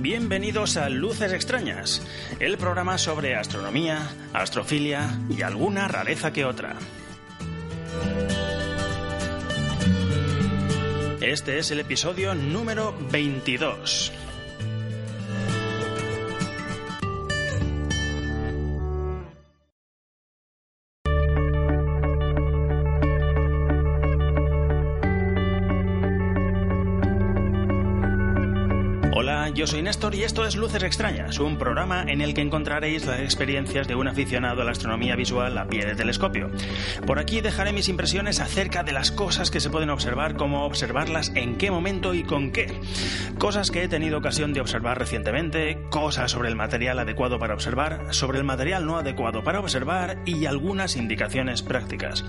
Bienvenidos a Luces Extrañas, el programa sobre astronomía, astrofilia y alguna rareza que otra. Este es el episodio número 22. Yo soy Néstor y esto es Luces Extrañas, un programa en el que encontraréis las experiencias de un aficionado a la astronomía visual a pie de telescopio. Por aquí dejaré mis impresiones acerca de las cosas que se pueden observar, cómo observarlas, en qué momento y con qué. Cosas que he tenido ocasión de observar recientemente, cosas sobre el material adecuado para observar, sobre el material no adecuado para observar y algunas indicaciones prácticas.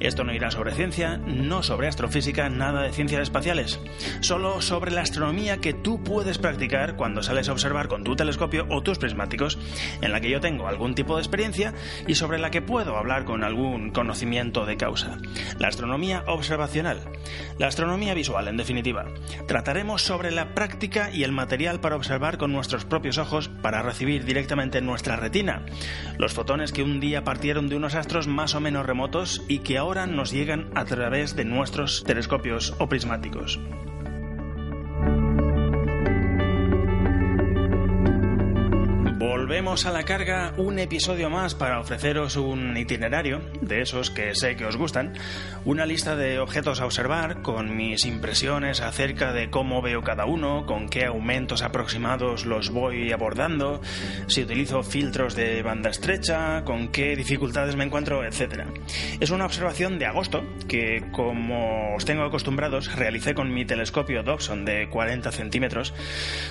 Esto no irá sobre ciencia, no sobre astrofísica, nada de ciencias espaciales, solo sobre la astronomía que tú puedes practicar cuando sales a observar con tu telescopio o tus prismáticos, en la que yo tengo algún tipo de experiencia y sobre la que puedo hablar con algún conocimiento de causa. La astronomía observacional, la astronomía visual, en definitiva. Trataremos sobre la práctica y el material para observar con nuestros propios ojos para recibir directamente en nuestra retina los fotones que un día partieron de unos astros más o menos remotos y que ahora nos llegan a través de nuestros telescopios o prismáticos. A la carga un episodio más para ofreceros un itinerario de esos que sé que os gustan, una lista de objetos a observar con mis impresiones acerca de cómo veo cada uno, con qué aumentos aproximados los voy abordando, si utilizo filtros de banda estrecha, con qué dificultades me encuentro, etc. Es una observación de agosto que, como os tengo acostumbrados, realicé con mi telescopio Dobson de 40 centímetros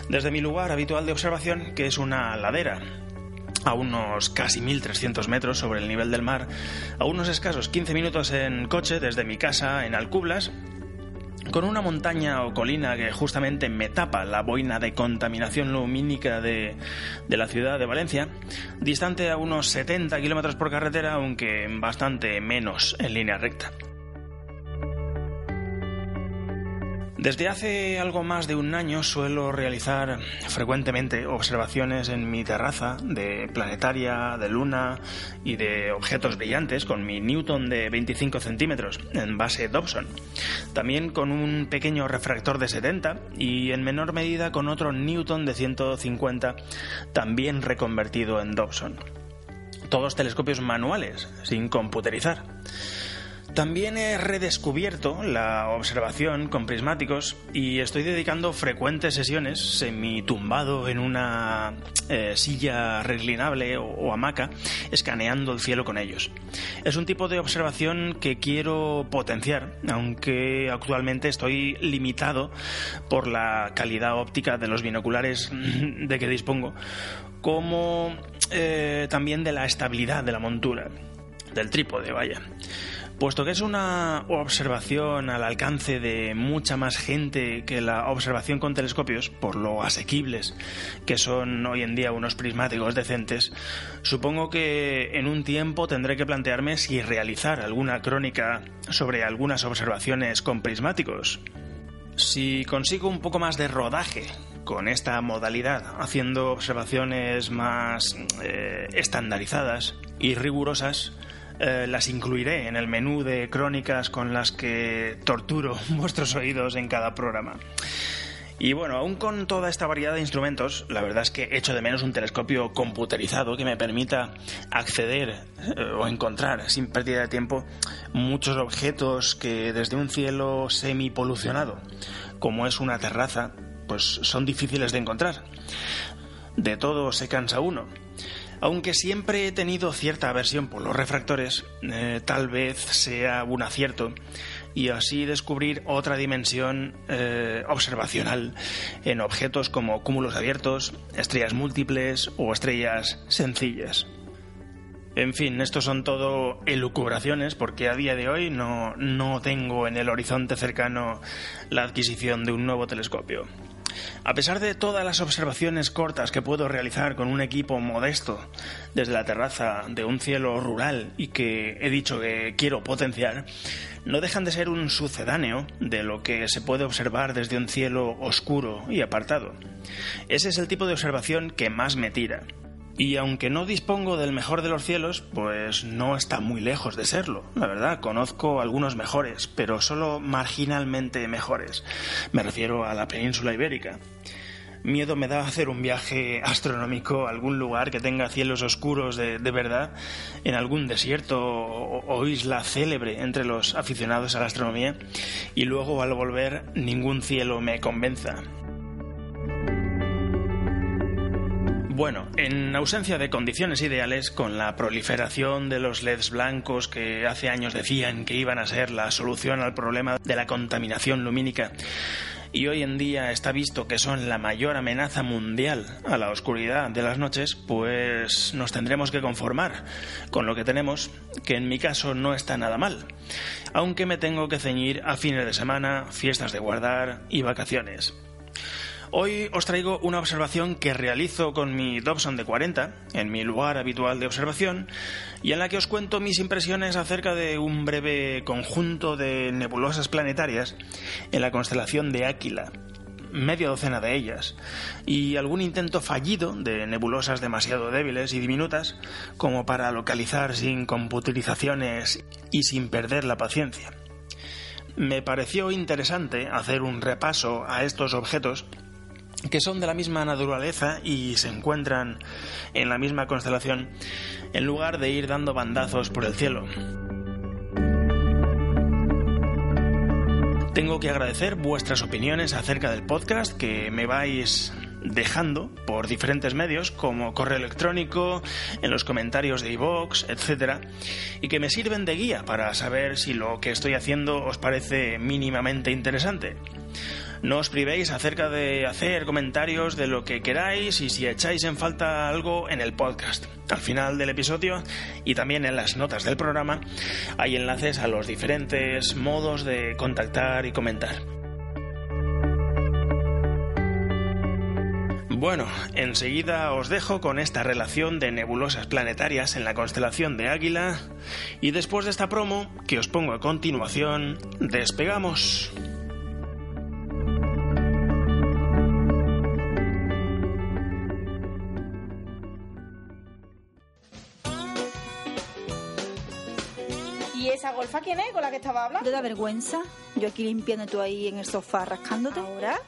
desde mi lugar habitual de observación, que es una ladera a unos casi 1.300 metros sobre el nivel del mar, a unos escasos 15 minutos en coche desde mi casa en Alcublas, con una montaña o colina que justamente me tapa la boina de contaminación lumínica de, de la ciudad de Valencia, distante a unos 70 kilómetros por carretera, aunque bastante menos en línea recta. Desde hace algo más de un año suelo realizar frecuentemente observaciones en mi terraza de planetaria, de luna y de objetos brillantes con mi Newton de 25 centímetros en base Dobson. También con un pequeño refractor de 70 y en menor medida con otro Newton de 150 también reconvertido en Dobson. Todos telescopios manuales, sin computerizar. También he redescubierto la observación con prismáticos y estoy dedicando frecuentes sesiones semi-tumbado en una eh, silla reclinable o, hamaca, escaneando el cielo con ellos. Es un tipo de observación que quiero potenciar, aunque actualmente estoy limitado por la calidad óptica de los binoculares de que dispongo, como eh, también de la estabilidad de la montura, del trípode, vaya puesto que es una observación al alcance de mucha más gente que la observación con telescopios, por lo asequibles que son hoy en día unos prismáticos decentes, supongo que en un tiempo tendré que plantearme si realizar alguna crónica sobre algunas observaciones con prismáticos. Si consigo un poco más de rodaje con esta modalidad, haciendo observaciones más eh, estandarizadas y rigurosas, eh, las incluiré en el menú de crónicas con las que torturo vuestros oídos en cada programa. Y bueno, aún con toda esta variedad de instrumentos, la verdad es que echo de menos un telescopio computerizado que me permita acceder eh, o encontrar sin pérdida de tiempo muchos objetos que desde un cielo semi-polucionado, como es una terraza, pues son difíciles de encontrar. De todo se cansa uno. Aunque siempre he tenido cierta aversión por los refractores, eh, tal vez sea un acierto y así descubrir otra dimensión eh, observacional en objetos como cúmulos abiertos, estrellas múltiples o estrellas sencillas. En fin, estos son todo elucubraciones porque a día de hoy no, no tengo en el horizonte cercano la adquisición de un nuevo telescopio. A pesar de todas las observaciones cortas que puedo realizar con un equipo modesto desde la terraza de un cielo rural y que he dicho que quiero potenciar, no dejan de ser un sucedáneo de lo que se puede observar desde un cielo oscuro y apartado. Ese es el tipo de observación que más me tira. Y aunque no dispongo del mejor de los cielos, pues no está muy lejos de serlo. La verdad, conozco algunos mejores, pero solo marginalmente mejores. Me refiero a la península ibérica. Miedo me da hacer un viaje astronómico a algún lugar que tenga cielos oscuros de, verdad, en algún desierto o isla célebre entre los aficionados a la astronomía, y luego al volver ningún cielo me convenza. Bueno, en ausencia de condiciones ideales, con la proliferación de los LEDs blancos que hace años decían que iban a ser la solución al problema de la contaminación lumínica, y hoy en día está visto que son la mayor amenaza mundial a la oscuridad de las noches, pues nos tendremos que conformar con lo que tenemos, que en mi caso no está nada mal, aunque me tengo que ceñir a fines de semana, fiestas de guardar y vacaciones. Hoy os traigo una observación que realizo con mi Dobson de 40, en mi lugar habitual de observación, y en la que os cuento mis impresiones acerca de un breve conjunto de nebulosas planetarias en la constelación de Áquila, media docena de ellas, y algún intento fallido de nebulosas demasiado débiles y diminutas como para localizar sin computerizaciones y sin perder la paciencia. Me pareció interesante hacer un repaso a estos objetos que son de la misma naturaleza y se encuentran en la misma constelación, en lugar de ir dando bandazos por el cielo. Tengo que agradecer vuestras opiniones acerca del podcast que me vais dejando por diferentes medios como correo electrónico, en los comentarios de iVoox, etc. Y que me sirven de guía para saber si lo que estoy haciendo os parece mínimamente interesante. No os privéis acerca de hacer comentarios de lo que queráis y si echáis en falta algo en el podcast. Al final del episodio y también en las notas del programa hay enlaces a los diferentes modos de contactar y comentar. Bueno, enseguida os dejo con esta relación de nebulosas planetarias en la constelación de Águila y después de esta promo que os pongo a continuación, despegamos. Golfa quién es con la que estaba hablando? ¿Te da vergüenza? Yo aquí limpiando tú ahí en el sofá rascándote. ¿Ahora?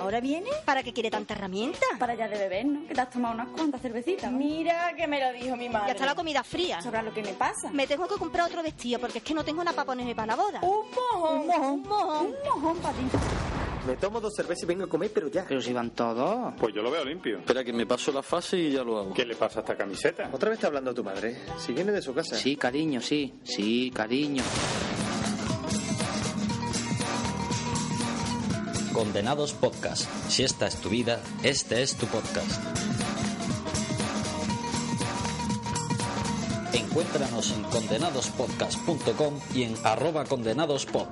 ¿Ahora viene? ¿Para qué quiere tanta herramienta? Para ya de beber, ¿no? Que te has tomado unas cuantas cervecitas. Mira que me lo dijo mi madre. Ya está la comida fría. ¿Sabrás lo que me pasa? Me tengo que comprar otro vestido porque es que no tengo nada para ponerme para la boda. Un mojón. Un mojón. Un mojón. Un mojón para ti. Me tomo dos cervezas y vengo a comer, pero ya. Pero si van todos. Pues yo lo veo limpio. Espera que me paso la fase y ya lo hago. ¿Qué le pasa a esta camiseta? ¿Otra vez está hablando tu madre? Si viene de su casa. Sí, cariño, sí. Sí, cariño. Condenados Podcast. Si esta es tu vida, este es tu podcast. Encuéntranos en condenadospodcast.com y en arroba condenadospod.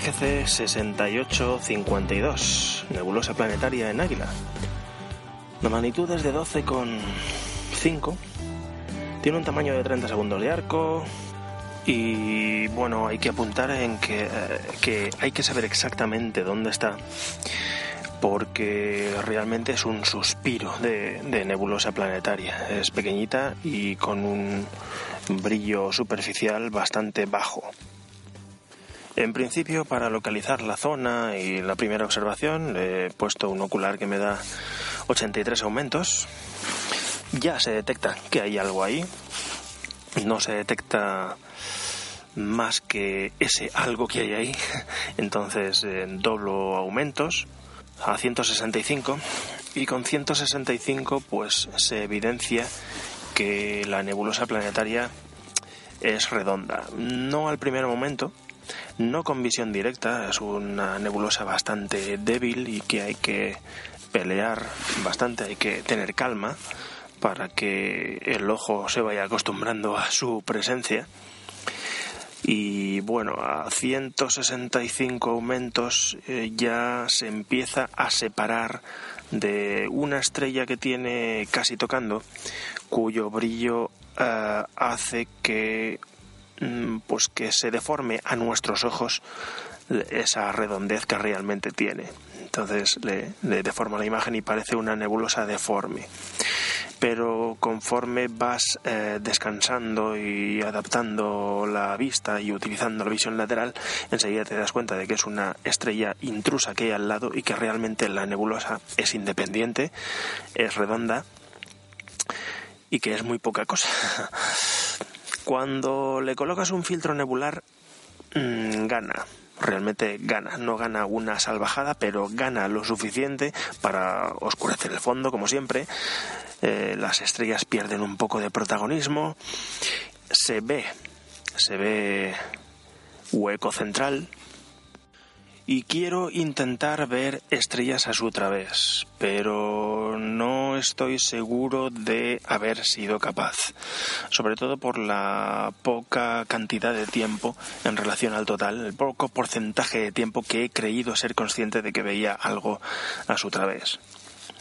NGC 6852, nebulosa planetaria en Águila. La magnitud es de 12,5. Tiene un tamaño de 30 segundos de arco. Y bueno, hay que apuntar en que, eh, que hay que saber exactamente dónde está. Porque realmente es un suspiro de, de nebulosa planetaria. Es pequeñita y con un brillo superficial bastante bajo. En principio, para localizar la zona y la primera observación, he puesto un ocular que me da 83 aumentos. Ya se detecta que hay algo ahí. No se detecta más que ese algo que hay ahí. Entonces, eh, doblo aumentos a 165 y con 165 pues se evidencia que la nebulosa planetaria es redonda. No al primer momento, no con visión directa, es una nebulosa bastante débil y que hay que pelear bastante, hay que tener calma para que el ojo se vaya acostumbrando a su presencia. Y bueno, a 165 aumentos eh, ya se empieza a separar de una estrella que tiene casi tocando, cuyo brillo eh, hace que pues que se deforme a nuestros ojos esa redondez que realmente tiene. Entonces le, deforma la imagen y parece una nebulosa deforme pero conforme vas eh, descansando y adaptando la vista y utilizando la visión lateral, enseguida te das cuenta de que es una estrella intrusa que hay al lado y que realmente la nebulosa es independiente, es redonda y que es muy poca cosa. Cuando le colocas un filtro nebular, mm, gana realmente gana. No gana una salvajada, pero gana lo suficiente para oscurecer el fondo, como siempre. Eh, las estrellas pierden un poco de protagonismo. Se ve, se ve hueco central, y quiero intentar ver estrellas a su través, pero no estoy seguro de haber sido capaz, sobre todo por la poca cantidad de tiempo en relación al total, el poco porcentaje de tiempo que he creído ser consciente de que veía algo a su través.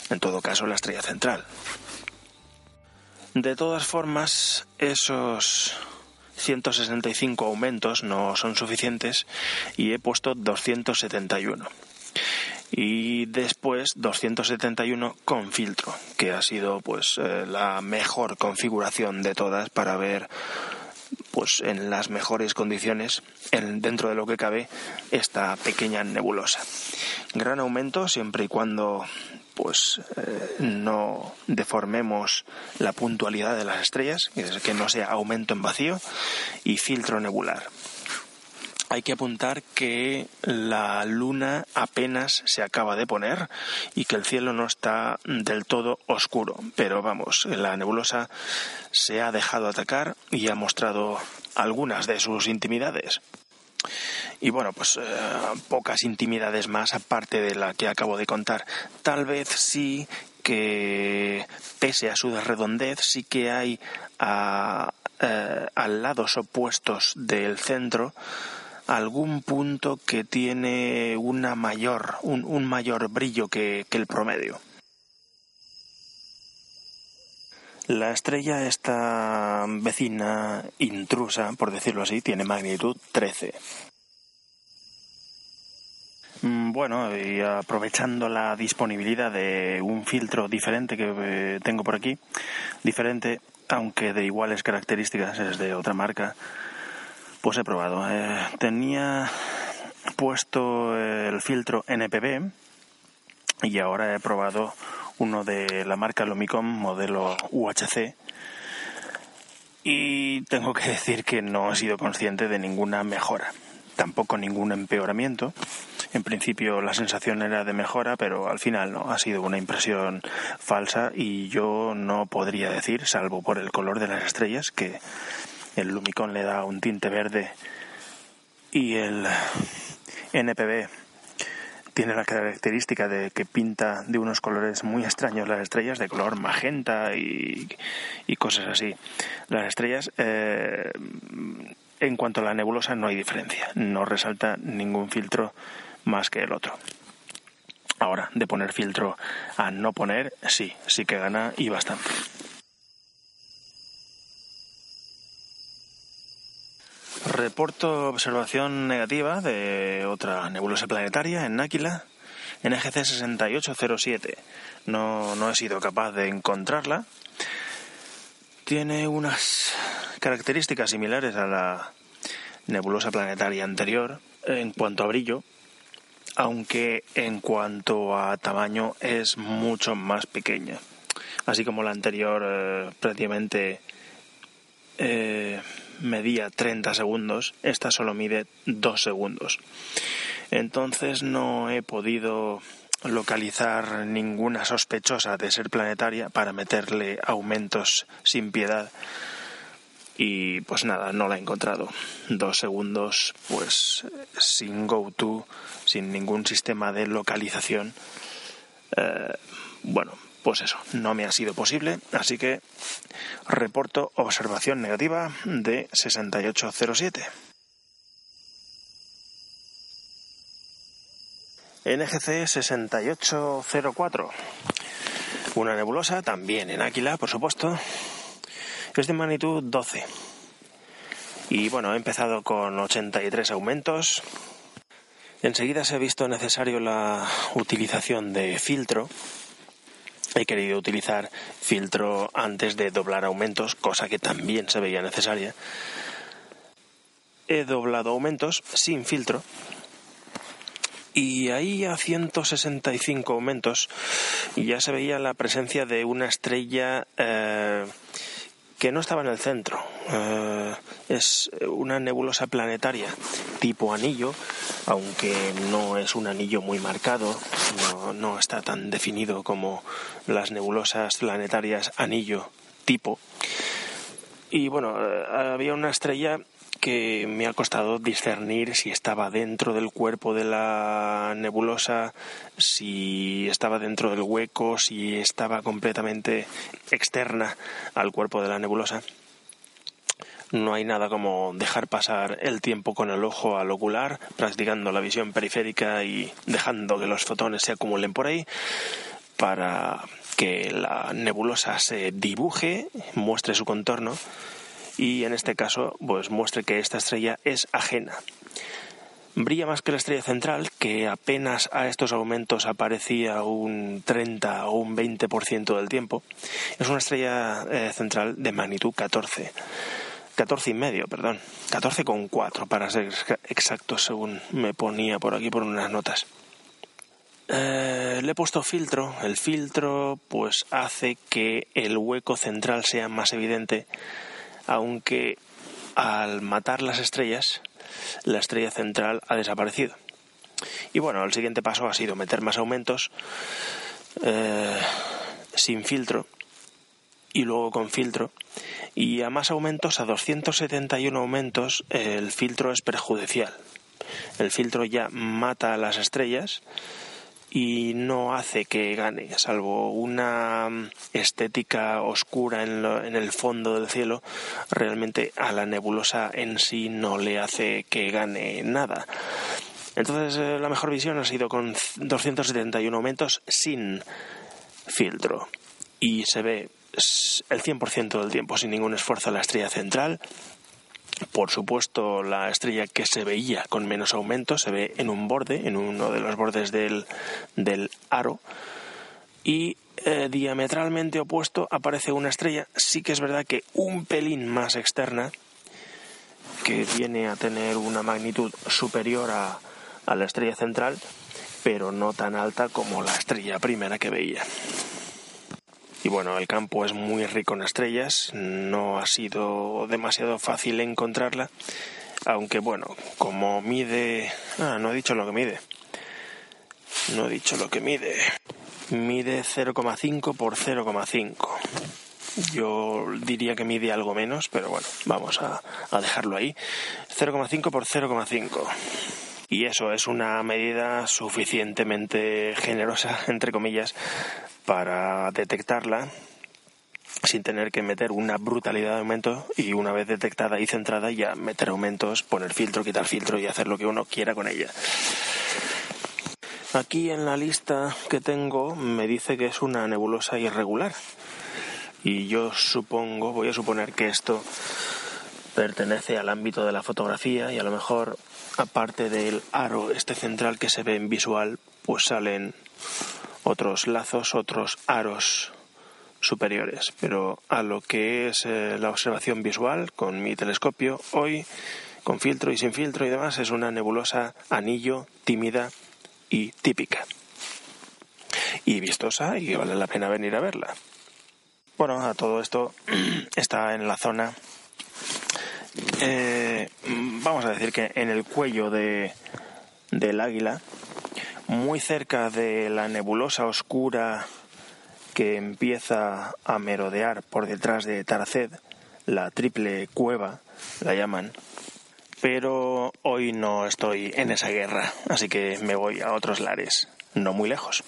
En todo caso, la estrella central. De todas formas, esos 165 aumentos no son suficientes y he puesto 271. Y después 271 con filtro, que ha sido pues eh, la mejor configuración de todas para ver pues en las mejores condiciones dentro de lo que cabe esta pequeña nebulosa. Gran aumento siempre y cuando pues eh, no deformemos la puntualidad de las estrellas, que no sea aumento en vacío, y filtro nebular. Hay que apuntar que la luna apenas se acaba de poner y que el cielo no está del todo oscuro, pero vamos, la nebulosa se ha dejado atacar y ha mostrado algunas de sus intimidades. Y bueno, pues eh, pocas intimidades más aparte de la que acabo de contar. Tal vez sí que, pese a su redondez, sí que hay a, eh, lados opuestos del centro algún punto que tiene una mayor, un, mayor brillo que, que el promedio. La estrella, esta vecina intrusa, por decirlo así, tiene magnitud 13. Mm, bueno, y aprovechando la disponibilidad de un filtro diferente que eh, tengo por aquí, diferente, aunque de iguales características, es de otra marca, pues he probado. Eh, tenía puesto el filtro NPB y ahora he probado uno de la marca Lumicon modelo UHC y tengo que decir que no he sido consciente de ninguna mejora, tampoco ningún empeoramiento. En principio la sensación era de mejora, pero al final no, ha sido una impresión falsa y yo no podría decir, salvo por el color de las estrellas, que el Lumicon le da un tinte verde y el NPB tiene la característica de que pinta de unos colores muy extraños las estrellas, de color magenta y, cosas así. Las estrellas, eh, en cuanto a la nebulosa, no hay diferencia. No resalta ningún filtro más que el otro. Ahora, de poner filtro a no poner, sí, sí que gana y bastante. Reporto observación negativa de otra nebulosa planetaria en Náquila, NGC 6807. No, no he sido capaz de encontrarla. Tiene unas características similares a la nebulosa planetaria anterior en cuanto a brillo, aunque en cuanto a tamaño es mucho más pequeña. Así como la anterior eh, prácticamente eh, medía 30 segundos, esta solo mide 2 segundos. Entonces no he podido localizar ninguna sospechosa de ser planetaria para meterle aumentos sin piedad y pues nada, no la he encontrado. Dos segundos, pues sin GoTo, sin ningún sistema de localización. Eh, bueno, pues eso, no me ha sido posible, así que reporto observación negativa de 6807. NGC 6804. Una nebulosa, también en Áquila, por supuesto. Es de magnitud 12. Y bueno, he empezado con 83 aumentos. Enseguida se ha visto necesario la utilización de filtro. He querido utilizar filtro antes de doblar aumentos, cosa que también se veía necesaria. He doblado aumentos sin filtro y ahí a 165 aumentos ya se veía la presencia de una estrella eh, que no estaba en el centro. Eh, es una nebulosa planetaria tipo anillo, aunque no es un anillo muy marcado, no, no está tan definido como las nebulosas planetarias anillo tipo. Y bueno, eh, había una estrella que me ha costado discernir si estaba dentro del cuerpo de la nebulosa, si estaba dentro del hueco, si estaba completamente externa al cuerpo de la nebulosa. No hay nada como dejar pasar el tiempo con el ojo al ocular, practicando la visión periférica y dejando que los fotones se acumulen por ahí para que la nebulosa se dibuje, muestre su contorno y en este caso pues muestre que esta estrella es ajena. Brilla más que la estrella central, que apenas a estos aumentos aparecía un 30 o un 20% del tiempo. Es una estrella eh, central de magnitud 14. 14 y medio, perdón. 14,4 para ser exacto según me ponía por aquí por unas notas. Eh, le he puesto filtro. El filtro pues hace que el hueco central sea más evidente aunque al matar las estrellas, la estrella central ha desaparecido. Y bueno, el siguiente paso ha sido meter más aumentos eh, sin filtro y luego con filtro. Y a más aumentos, a 271 aumentos, el filtro es perjudicial. El filtro ya mata a las estrellas y no hace que gane, salvo una estética oscura en, en, el fondo del cielo, realmente a la nebulosa en sí no le hace que gane nada. Entonces eh, la mejor visión ha sido con 271 aumentos sin filtro y se ve el 100% del tiempo sin ningún esfuerzo la estrella central por supuesto, la estrella que se veía con menos aumento se ve en un borde, en uno de los bordes del, aro. Y eh, diametralmente opuesto aparece una estrella, sí que es verdad que un pelín más externa, que viene a tener una magnitud superior a, a la estrella central, pero no tan alta como la estrella primera que veía. Y bueno, el campo es muy rico en estrellas, no ha sido demasiado fácil encontrarla, aunque bueno, como mide... Ah, no he dicho lo que mide. No he dicho lo que mide. Mide 0,5 por 0,5. Yo diría que mide algo menos, pero bueno, vamos a, a dejarlo ahí. 0,5 por 0,5 y eso es una medida suficientemente generosa, entre comillas, para detectarla sin tener que meter una brutalidad de aumento y una vez detectada y centrada ya meter aumentos, poner filtro, quitar filtro y hacer lo que uno quiera con ella. Aquí en la lista que tengo me dice que es una nebulosa irregular y yo supongo, voy a suponer que esto pertenece al ámbito de la fotografía y a lo mejor aparte del aro este central que se ve en visual pues salen otros lazos, otros aros superiores. Pero a lo que es eh, la observación visual con mi telescopio, hoy, con filtro y sin filtro y demás, es una nebulosa anillo, tímida y típica. Y vistosa y vale la pena venir a verla. Bueno, a todo esto está en la zona, eh, vamos a decir que en el cuello de, del águila, muy cerca de la nebulosa oscura que empieza a merodear por detrás de Tarced, la triple cueva, la llaman. Pero hoy no estoy en esa guerra, así que me voy a otros lares, no muy lejos.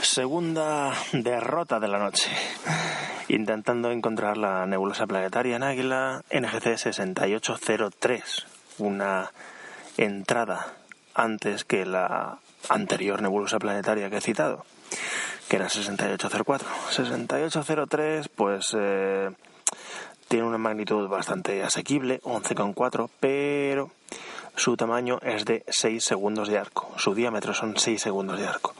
Segunda derrota de la noche. Intentando encontrar la nebulosa planetaria en Águila NGC 6803. Una entrada antes que la anterior nebulosa planetaria que he citado, que era 6804. 6803, pues eh, tiene una magnitud bastante asequible, 11,4, pero su tamaño es de 6 segundos de arco. Su diámetro son 6 segundos de arco.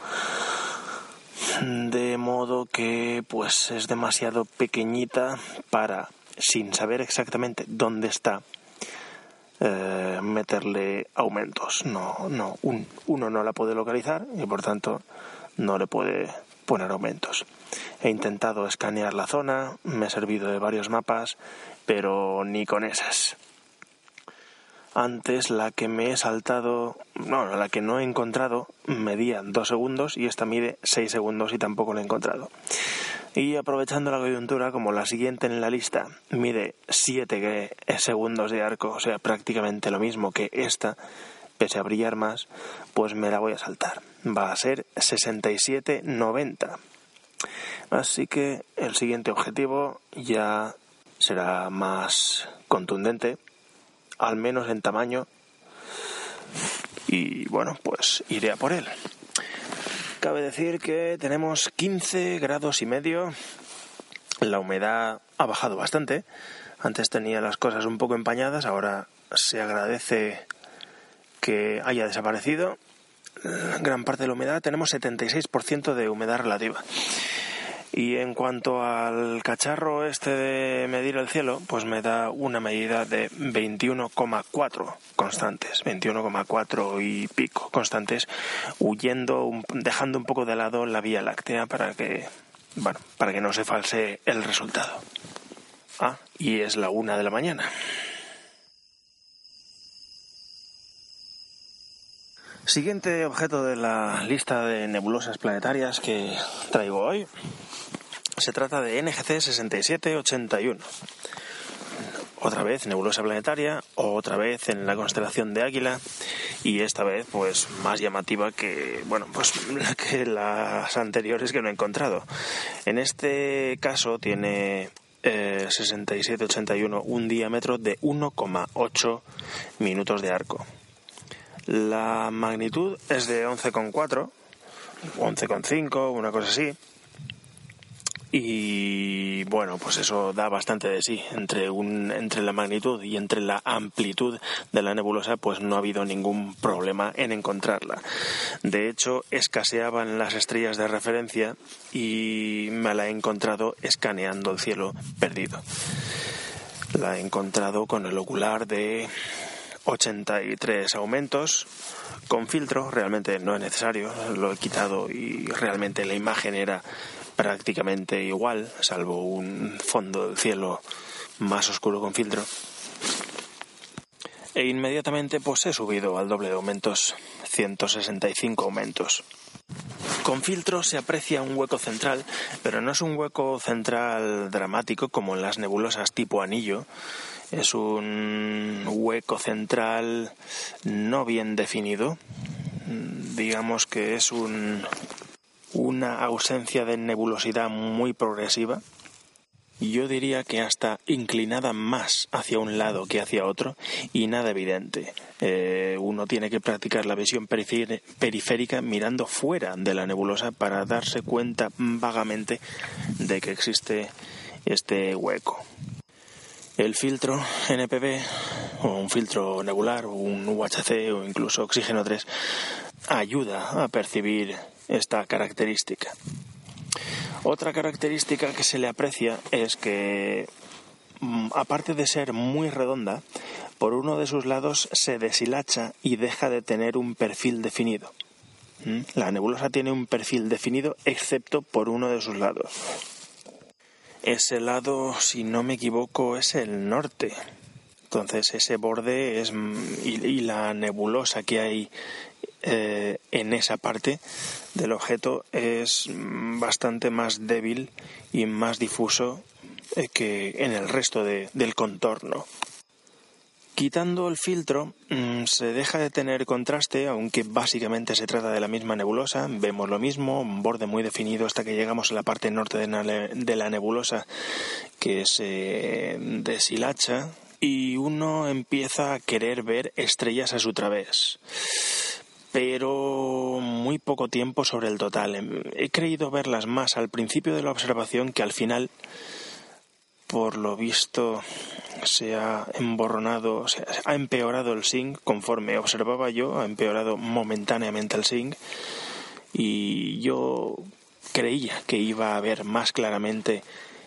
De modo que pues es demasiado pequeñita para, sin saber exactamente dónde está, eh, meterle aumentos. No, no, uno no la puede localizar y por tanto no le puede poner aumentos. He intentado escanear la zona, me he servido de varios mapas, pero ni con esas. Antes la que me he saltado, no, la que no he encontrado medía dos segundos y esta mide seis segundos y tampoco la he encontrado. Y aprovechando la coyuntura, como la siguiente en la lista mide siete segundos de arco, o sea, prácticamente lo mismo que esta, pese a brillar más, pues me la voy a saltar. Va a ser 67.90. Así que el siguiente objetivo ya será más contundente al menos en tamaño. Y bueno, pues iré a por él. Cabe decir que tenemos 15 grados y medio. La humedad ha bajado bastante. Antes tenía las cosas un poco empañadas, ahora se agradece que haya desaparecido. Gran parte de la humedad, tenemos 76% de humedad relativa. Y en cuanto al cacharro este de medir el cielo, pues me da una medida de 21,4 constantes, 21,4 y pico constantes, huyendo, dejando un poco de lado la Vía Láctea para que, bueno, para que no se false el resultado. Ah, y es la una de la mañana. Siguiente objeto de la lista de nebulosas planetarias que traigo hoy se trata de NGC 6781. Otra vez nebulosa planetaria, otra vez en la constelación de Águila y esta vez pues más llamativa que bueno pues que las anteriores que no he encontrado. En este caso tiene 6781 eh, un diámetro de 1,8 minutos de arco. La magnitud es de 11,4, 11,5, una cosa así y bueno, pues eso da bastante de sí. Entre, un, entre la magnitud y entre la amplitud de la nebulosa, pues no ha habido ningún problema en encontrarla. De hecho, escaseaban las estrellas de referencia y me la he encontrado escaneando el cielo perdido. La he encontrado con el ocular de 83 aumentos con filtro, realmente no es necesario, lo he quitado y realmente la imagen era prácticamente igual, salvo un fondo del cielo más oscuro con filtro. E inmediatamente pues he subido al doble de aumentos, 165 aumentos. Con filtro se aprecia un hueco central, pero no es un hueco central dramático como en las nebulosas tipo anillo. Es un hueco central no bien definido. Digamos que es un, una ausencia de nebulosidad muy progresiva. Yo diría que hasta inclinada más hacia un lado que hacia otro y nada evidente. Eh, uno tiene que practicar la visión periférica mirando fuera de la nebulosa para darse cuenta vagamente de que existe este hueco. El filtro NPV o un filtro nebular o un UHC o incluso oxígeno 3 ayuda a percibir esta característica. Otra característica que se le aprecia es que, mm, aparte de ser muy redonda, por uno de sus lados se deshilacha y deja de tener un perfil definido. ¿Mm? La nebulosa tiene un perfil definido excepto por uno de sus lados. Ese lado, si no me equivoco, es el norte. Entonces ese borde es mm, y, la nebulosa que hay eh, en esa parte del objeto es bastante más débil y más difuso eh, que en el resto del contorno. Quitando el filtro, mm, se deja de tener contraste, aunque básicamente se trata de la misma nebulosa. Vemos lo mismo, un borde muy definido hasta que llegamos a la parte norte de la nebulosa que se deshilacha y uno empieza a querer ver estrellas a su través. Pero muy poco tiempo sobre el total. He creído verlas más al principio de la observación que al final por lo visto se ha emborronado, se ha empeorado el sync conforme observaba yo, ha empeorado momentáneamente el sync y yo creía que iba a ver más claramente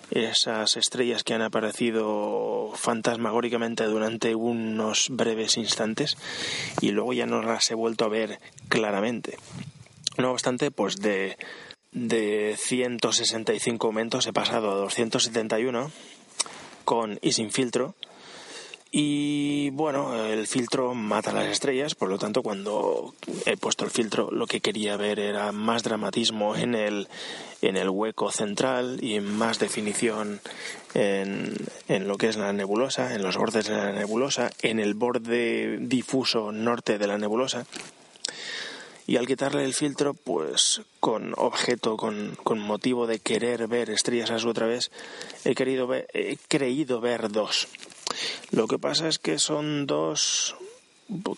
esas estrellas que han aparecido fantasmagóricamente durante unos breves instantes y luego ya no las he vuelto a ver claramente. No obstante, pues de, de 165 aumentos he pasado a 271 con y sin filtro. Y bueno, el filtro mata las estrellas, por lo tanto cuando he puesto el filtro lo que quería ver era más dramatismo en el, en el hueco central y más definición en, en lo que es la nebulosa, en los bordes de la nebulosa, en el borde difuso norte de la nebulosa y al quitarle el filtro, pues con objeto, con, motivo de querer ver estrellas a su otra vez, he, querido ver, he creído ver dos. Lo que pasa es que son dos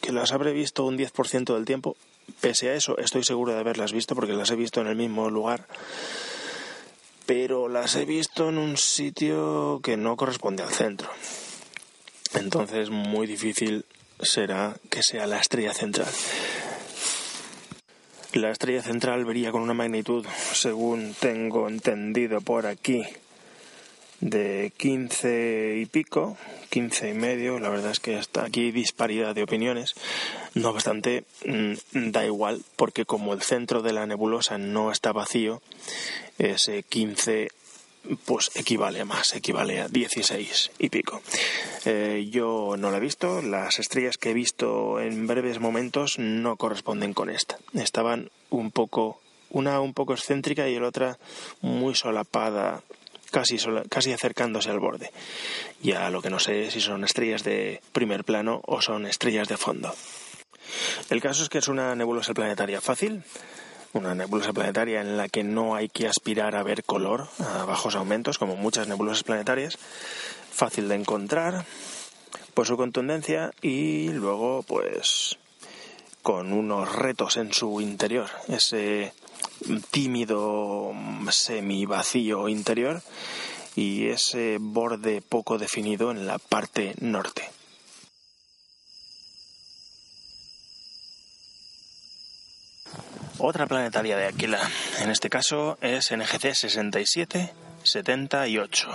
que las habré visto un 10% del tiempo. Pese a eso, estoy seguro de haberlas visto porque las he visto en el mismo lugar. Pero las he visto en un sitio que no corresponde al centro. Entonces, muy difícil será que sea la estrella central. La estrella central vería con una magnitud, según tengo entendido por aquí, de 15 y pico, 15 y medio. La verdad es que hasta aquí hay disparidad de opiniones. No obstante, mm, da igual, porque como el centro de la nebulosa no está vacío, ese 15 pues equivale a más, equivale a 16 y pico. Eh, yo no la he visto, las estrellas que he visto en breves momentos no corresponden con esta. Estaban un poco, una un poco excéntrica y la otra muy solapada, casi, casi acercándose al borde. Ya lo que no sé es si son estrellas de primer plano o son estrellas de fondo. El caso es que es una nebulosa planetaria fácil, una nebulosa planetaria en la que no hay que aspirar a ver color a bajos aumentos, como muchas nebulosas planetarias, fácil de encontrar por su contundencia y luego pues con unos retos en su interior, ese tímido semi vacío interior y ese borde poco definido en la parte norte. Otra planetaria de Aquila, en este caso es NGC 6778.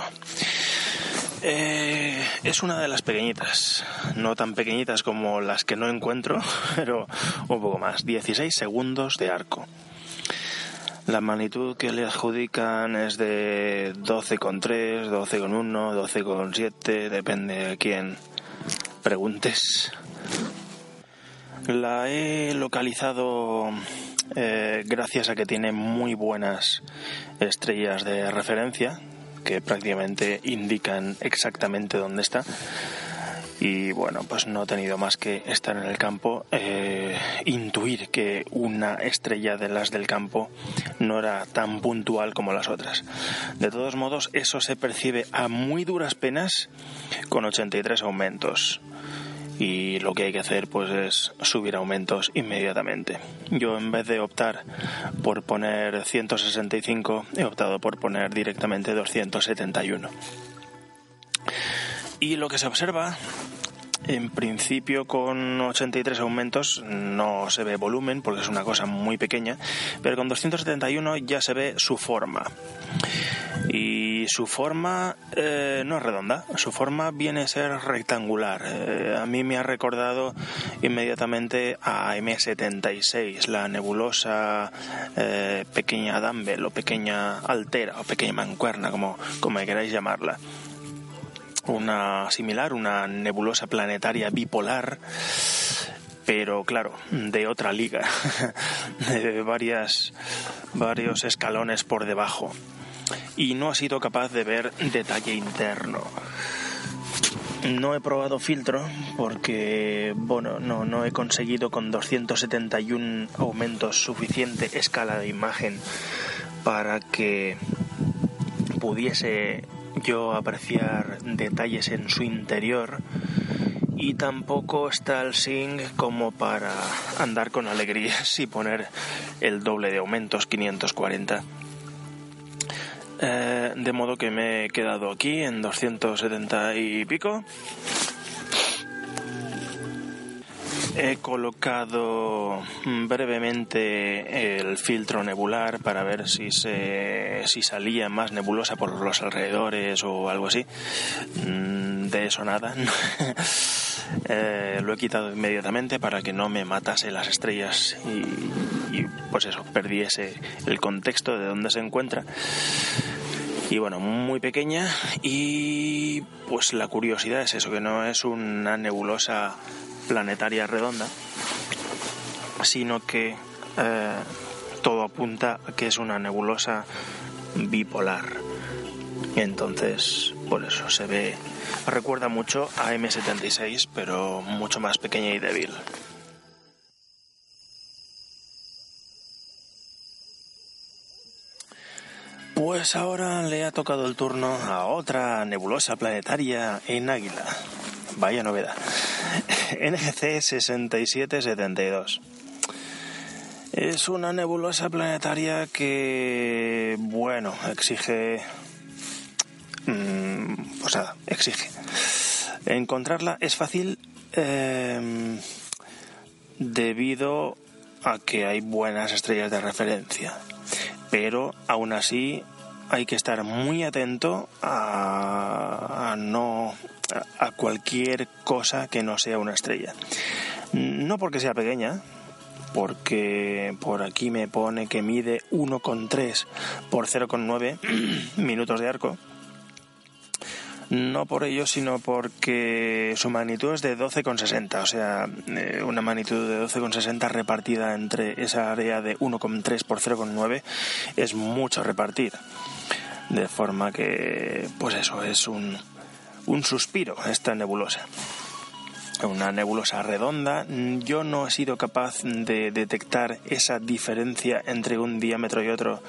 Eh, es una de las pequeñitas, no tan pequeñitas como las que no encuentro, pero un poco más, 16 segundos de arco. La magnitud que le adjudican es de 12,3, 12,1, 12,7, depende de quién preguntes. La he localizado eh, gracias a que tiene muy buenas estrellas de referencia que prácticamente indican exactamente dónde está. Y bueno pues no he tenido más que estar en el campo eh, intuir que una estrella de las del campo no era tan puntual como las otras. De todos modos eso se percibe a muy duras penas con 83 aumentos y lo que hay que hacer pues es subir aumentos inmediatamente. Yo en vez de optar por poner 165 he optado por poner directamente 271. Y lo que se observa en principio con 83 aumentos no se ve volumen porque es una cosa muy pequeña, pero con 271 ya se ve su forma. Y su forma eh, no es redonda, su forma viene a ser rectangular. Eh, a mí me ha recordado inmediatamente a M76, la nebulosa eh, pequeña Dumbbell o pequeña Altera o pequeña Mancuerna, como, como queráis llamarla una similar, una nebulosa planetaria bipolar pero claro, de otra liga, de varias, varios escalones por debajo. Y no ha sido capaz de ver detalle interno. No he probado filtro porque, bueno, no, no he conseguido con 271 aumentos suficiente escala de imagen para que pudiese yo apreciar detalles en su interior y tampoco está el sync como para andar con alegrías y poner el doble de aumentos 540 eh, de modo que me he quedado aquí en 270 y pico He colocado brevemente el filtro nebular para ver si, se, si salía más nebulosa por los alrededores o algo así. Mm, de eso nada. Eh, lo he quitado inmediatamente para que no me matase las estrellas y, y pues eso, perdiese el contexto de dónde se encuentra y bueno, muy pequeña y pues la curiosidad es eso, que no es una nebulosa planetaria redonda, sino que eh, todo apunta a que es una nebulosa bipolar. Entonces, por eso se ve, recuerda mucho a M76, pero mucho más pequeña y débil. Pues ahora le ha tocado el turno a otra nebulosa planetaria en Águila. Vaya novedad. NGC 6772. Es una nebulosa planetaria que, bueno, exige... Mm, o sea, exige. Encontrarla es fácil em, debido a que hay buenas estrellas de referencia. Pero aún así hay que estar muy atento a, no a cualquier cosa que no sea una estrella. No porque sea pequeña, porque por aquí me pone que mide 1,3 por 0,9 minutos de arco. No por ello, sino porque su magnitud es de 12,60, o sea, eh, una magnitud de 12,60 repartida entre esa área de 1,3 por 0,9 es mucho repartir. De forma que, pues eso, es un, un suspiro esta nebulosa. Una nebulosa redonda, yo no he sido capaz de detectar esa diferencia entre un diámetro y otro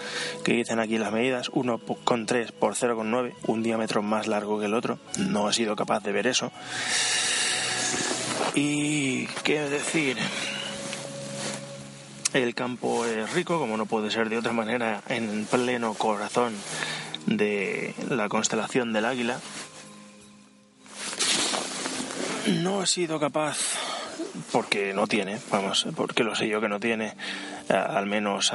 que dicen aquí las medidas, 1,3 por 0,9, un diámetro más largo que el otro, no he sido capaz de ver eso. Y qué decir, el campo es rico, como no puede ser de otra manera, en pleno corazón de la constelación del águila. No he sido capaz, porque no tiene, vamos, porque lo sé yo que no tiene, al menos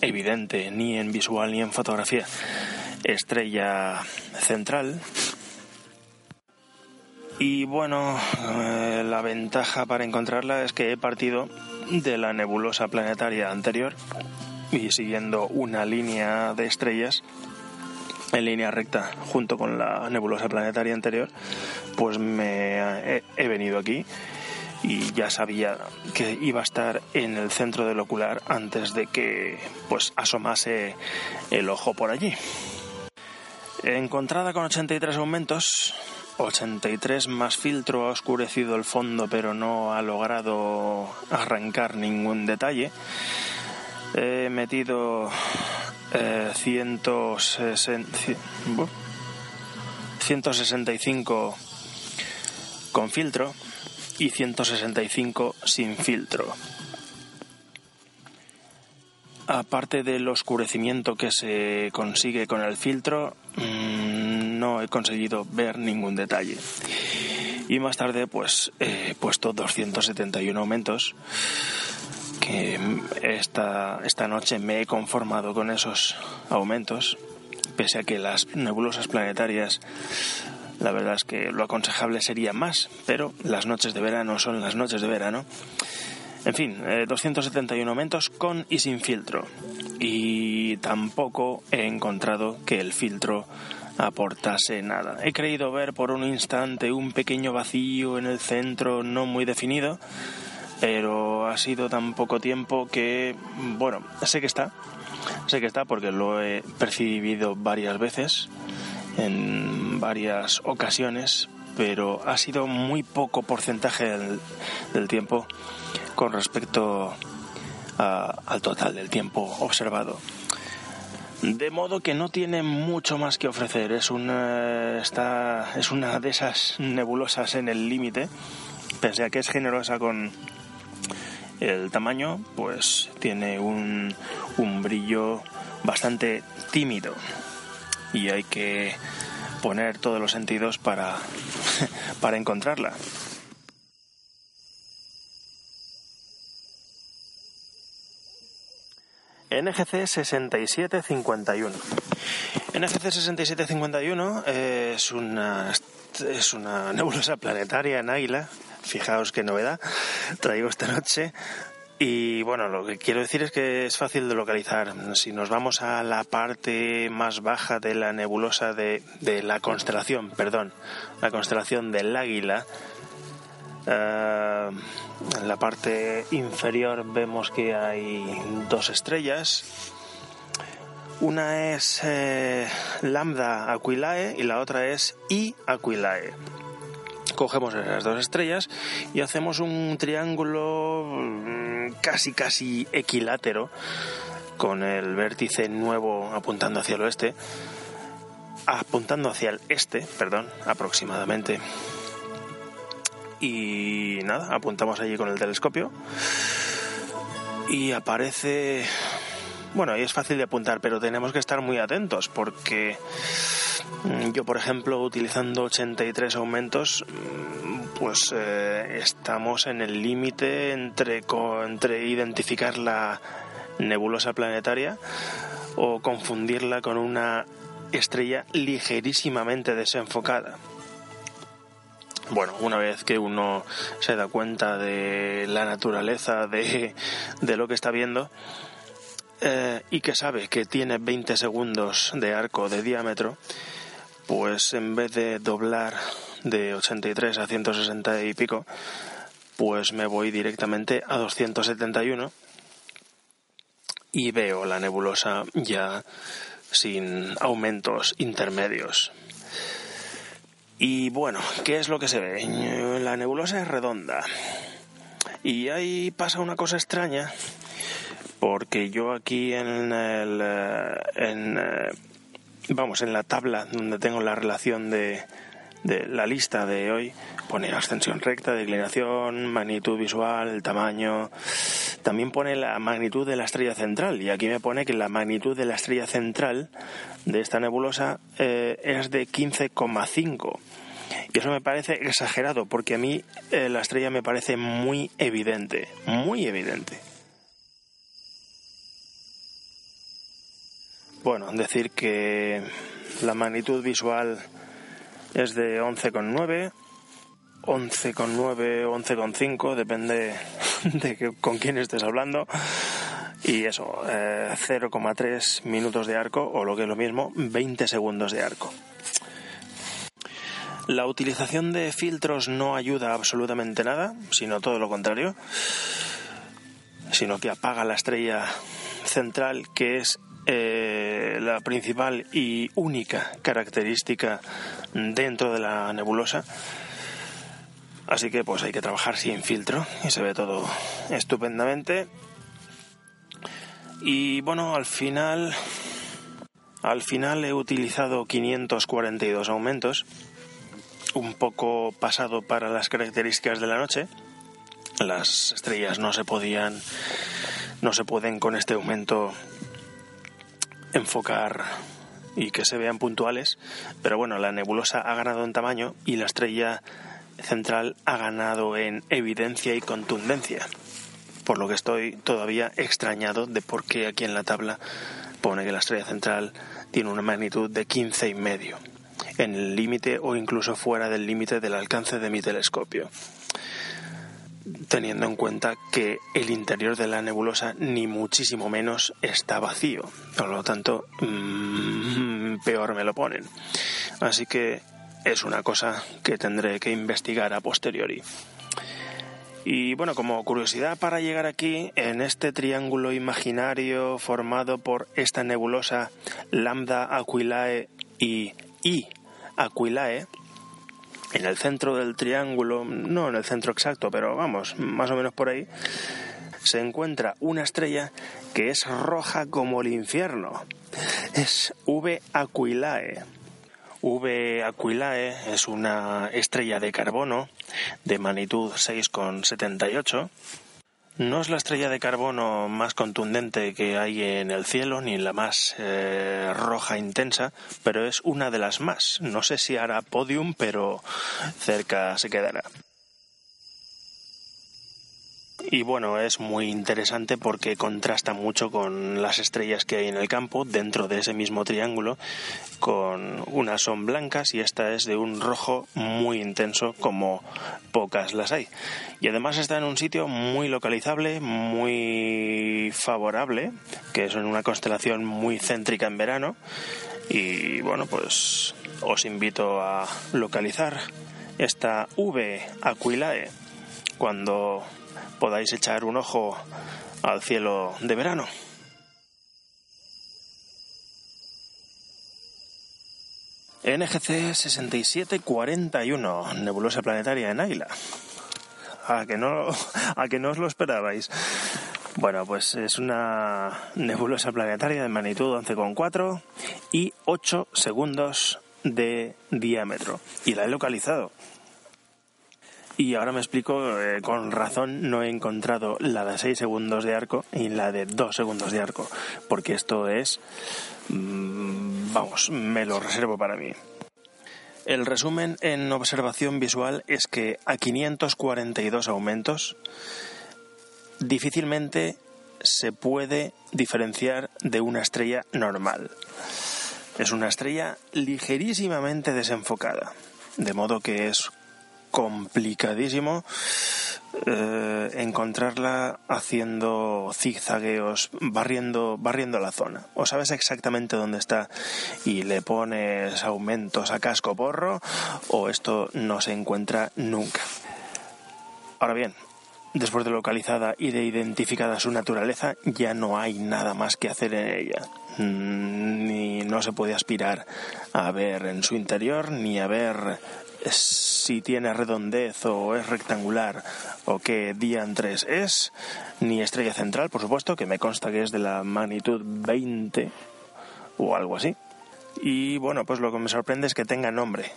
evidente, ni en visual ni en fotografía, estrella central. Y bueno, eh, la ventaja para encontrarla es que he partido de la nebulosa planetaria anterior y siguiendo una línea de estrellas en línea recta junto con la nebulosa planetaria anterior, pues me he, venido aquí y ya sabía que iba a estar en el centro del ocular antes de que pues asomase el ojo por allí. Encontrada con 83 aumentos, 83 más filtro ha oscurecido el fondo pero no ha logrado arrancar ningún detalle. He metido 165 con filtro y 165 sin filtro. Aparte del oscurecimiento que se consigue con el filtro, mm, no he conseguido ver ningún detalle. Y más tarde, pues he puesto 271 aumentos que esta, esta noche me he conformado con esos aumentos, pese a que las nebulosas planetarias, la verdad es que lo aconsejable sería más, pero las noches de verano son las noches de verano. En fin, 271 eh, aumentos con y sin filtro. Y tampoco he encontrado que el filtro aportase nada. He creído ver por un instante un pequeño vacío en el centro no muy definido, pero ha sido tan poco tiempo que, bueno, sé que está, sé que está porque lo he percibido varias veces, en varias ocasiones, pero ha sido muy poco porcentaje del, tiempo con respecto a- al total del tiempo observado. De modo que no tiene mucho más que ofrecer. Es una, está, es una de esas nebulosas en el límite. Pese a que es generosa con el tamaño, pues tiene un, un brillo bastante tímido. Y hay que poner todos los sentidos para, para encontrarla. NGC 6751. NGC 6751 eh, es una, es una nebulosa planetaria en Águila. Fijaos qué novedad traigo esta noche. Y bueno, lo que quiero decir es que es fácil de localizar. Si nos vamos a la parte más baja de la nebulosa de, de la constelación, perdón, la constelación del Águila, eh, en la parte inferior vemos que hay dos estrellas. Una es eh, Lambda Aquilae y la otra es I Aquilae. Cogemos esas dos estrellas y hacemos un triángulo mm, casi casi equilátero con el vértice nuevo apuntando hacia el oeste, apuntando hacia el este, perdón, aproximadamente y nada, apuntamos allí con el telescopio y aparece... Bueno, ahí es fácil de apuntar, pero tenemos que estar muy atentos porque mm, yo, por ejemplo, utilizando 83 aumentos, mm, pues eh, estamos en el límite entre, entre identificar la nebulosa planetaria o confundirla con una estrella ligerísimamente desenfocada. Bueno, una vez que uno se da cuenta de la naturaleza de, de lo que está viendo eh, y que sabe que tiene 20 segundos de arco de diámetro, pues en vez de doblar de 83 a 160 y pico, pues me voy directamente a 271 y veo la nebulosa ya sin aumentos intermedios. Y bueno, ¿qué es lo que se ve? La nebulosa es redonda. Y ahí pasa una cosa extraña, porque yo aquí en el. eh, En, eh, vamos, en la tabla donde tengo la relación de, de la lista de hoy, pone ascensión recta, declinación, magnitud visual, el tamaño. También pone la magnitud de la estrella central, y aquí me pone que la magnitud de la estrella central de esta nebulosa eh, es de 15,5. Y eso me parece exagerado, porque a mí eh, la estrella me parece muy evidente, muy evidente. Bueno, decir que la magnitud visual es de 11,9, 11,9 o 11,5, depende de con quién estés hablando. Y eso, eh, 0,3 minutos de arco, o lo que es lo mismo, 20 segundos de arco. La utilización de filtros no ayuda absolutamente nada, sino todo lo contrario, sino que apaga la estrella central, que es eh, la principal y única característica dentro de la nebulosa. Así que pues hay que trabajar sin filtro y se ve todo estupendamente. Y bueno, al final al final he utilizado 542 aumentos, un poco pasado para las características de la noche. Las estrellas no se podían no se pueden con este aumento enfocar y que se vean puntuales, pero bueno, la nebulosa ha ganado en tamaño y la estrella central ha ganado en evidencia y contundencia, por lo que estoy todavía extrañado de por qué aquí en la tabla pone que la estrella central tiene una magnitud de 15 y medio, en el límite o incluso fuera del límite del alcance de mi telescopio teniendo en cuenta que el interior de la nebulosa ni muchísimo menos está vacío. Por lo tanto, mmm, peor me lo ponen. Así que es una cosa que tendré que investigar a posteriori. Y bueno, como curiosidad para llegar aquí, en este triángulo imaginario formado por esta nebulosa Lambda Aquilae y I Aquilae, en el centro del triángulo, no en el centro exacto, pero vamos, más o menos por ahí, se encuentra una estrella que es roja como el infierno. Es V Aquilae. V Aquilae es una estrella de carbono de magnitud 6,78. No es la estrella de carbono más contundente que hay en el cielo, ni la más eh, roja intensa, pero es una de las más. No sé si hará podium, pero cerca se quedará. Y bueno, es muy interesante porque contrasta mucho con las estrellas que hay en el campo, dentro de ese mismo triángulo, con unas son blancas y esta es de un rojo muy intenso como pocas las hay. Y además está en un sitio muy localizable, muy favorable, que es en una constelación muy céntrica en verano. Y bueno, pues os invito a localizar esta V Aquilae cuando podáis echar un ojo al cielo de verano. NGC 6741, nebulosa planetaria en Águila. A que no, a que no os lo esperabais. Bueno, pues es una nebulosa planetaria de magnitud 11,4 y 8 segundos de diámetro. Y la he localizado. Y ahora me explico, eh, con razón no he encontrado la de 6 segundos de arco y la de 2 segundos de arco, porque esto es, mm, vamos, me lo reservo para mí. El resumen en observación visual es que a 542 aumentos difícilmente se puede diferenciar de una estrella normal. Es una estrella ligerísimamente desenfocada, de modo que es complicadísimo eh, encontrarla haciendo zigzagueos, barriendo, barriendo la zona. O sabes exactamente dónde está y le pones aumentos a casco porro o esto no se encuentra nunca. Ahora bien, después de localizada y de identificada su naturaleza, ya no hay nada más que hacer en ella. Mm, ni no se puede aspirar a ver en su interior, ni a ver si tiene redondez o es rectangular o qué diantres es, ni estrella central, por supuesto, que me consta que es de la magnitud 20 o algo así. Y bueno, pues lo que me sorprende es que tenga nombre.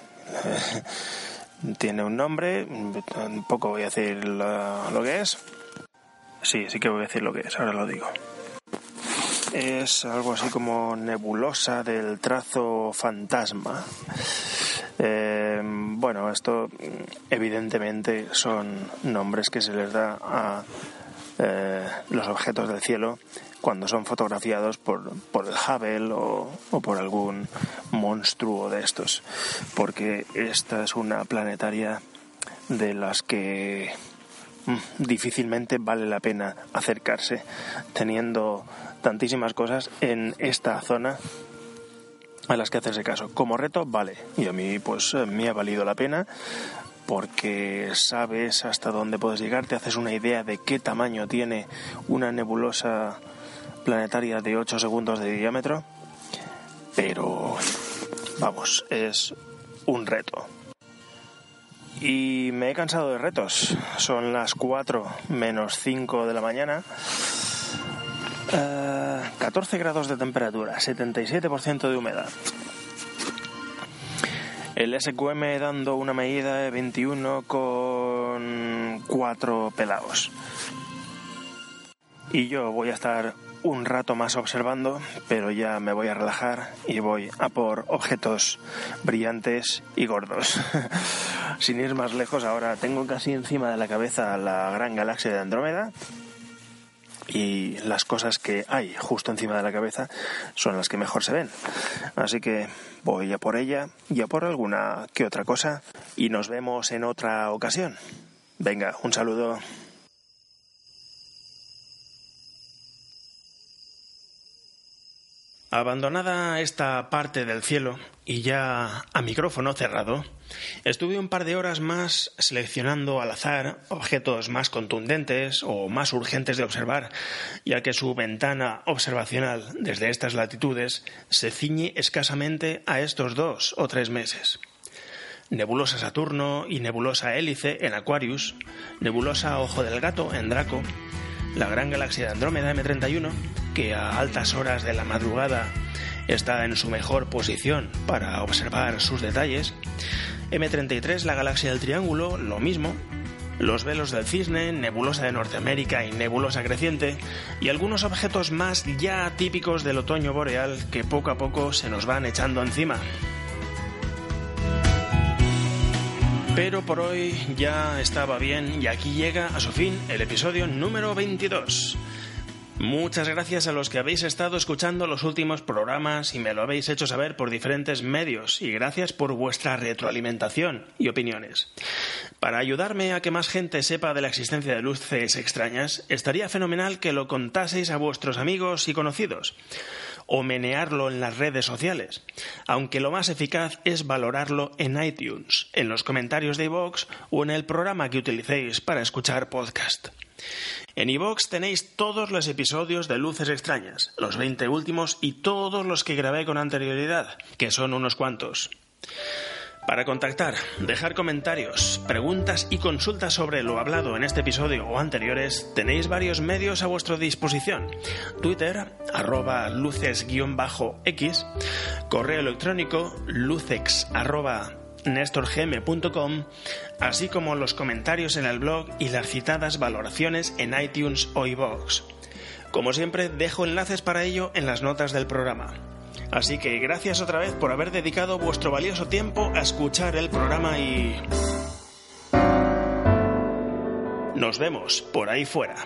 tiene un nombre, tampoco voy a decir lo, lo que es. Sí, sí que voy a decir lo que es, ahora lo digo es algo así como nebulosa del trazo fantasma. Eh, bueno, esto evidentemente son nombres que se les da a eh, los objetos del cielo cuando son fotografiados por, por el Hubble o, o, por algún monstruo de estos, porque esta es una planetaria de las que mm, difícilmente vale la pena acercarse, teniendo tantísimas cosas en esta zona a las que hacerse caso. Como reto, vale. Y a mí, pues, eh, me ha valido la pena porque sabes hasta dónde puedes llegar, te haces una idea de qué tamaño tiene una nebulosa planetaria de 8 segundos de diámetro. Pero, vamos, es un reto. Y me he cansado de retos. Son las 4 menos 5 de la mañana 14 grados de temperatura, 77% de humedad. El SQM dando una medida de 21 con 4 pelados. Y yo voy a estar un rato más observando, pero ya me voy a relajar y voy a por objetos brillantes y gordos. Sin ir más lejos, ahora tengo casi encima de la cabeza la gran galaxia de Andrómeda y las cosas que hay justo encima de la cabeza son las que mejor se ven. Así que voy a por ella y a por alguna que otra cosa y nos vemos en otra ocasión. Venga, un saludo. Abandonada esta parte del cielo y ya a micrófono cerrado, estuve un par de horas más seleccionando al azar objetos más contundentes o más urgentes de observar, ya que su ventana observacional desde estas latitudes se ciñe escasamente a estos dos o tres meses. Nebulosa Saturno y Nebulosa Hélice en Aquarius, Nebulosa Ojo del Gato en Draco, la gran galaxia de Andrómeda M31, que a altas horas de la madrugada está en su mejor posición para observar sus detalles, M33, la galaxia del Triángulo, lo mismo, los velos del cisne, nebulosa de Norteamérica y nebulosa creciente, y algunos objetos más ya típicos del otoño boreal que poco a poco se nos van echando encima. Pero por hoy ya estaba bien y aquí llega a su fin el episodio número 22. Muchas gracias a los que habéis estado escuchando los últimos programas y me lo habéis hecho saber por diferentes medios y gracias por vuestra retroalimentación y opiniones. Para ayudarme a que más gente sepa de la existencia de luces extrañas, estaría fenomenal que lo contaseis a vuestros amigos y conocidos o menearlo en las redes sociales, aunque lo más eficaz es valorarlo en iTunes, en los comentarios de iVoox o en el programa que utilicéis para escuchar podcast. En iVoox tenéis todos los episodios de Luces Extrañas, los 20 últimos y todos los que grabé con anterioridad, que son unos cuantos. Para contactar, dejar comentarios, preguntas y consultas sobre lo hablado en este episodio o anteriores, tenéis varios medios a vuestra disposición. Twitter, arroba luces-x, correo electrónico, lucex, arroba nestorgm.com, así como los comentarios en el blog y las citadas valoraciones en iTunes o iVoox. Como siempre, dejo enlaces para ello en las notas del programa. Así que gracias otra vez por haber dedicado vuestro valioso tiempo a escuchar el programa y... Nos vemos por ahí fuera.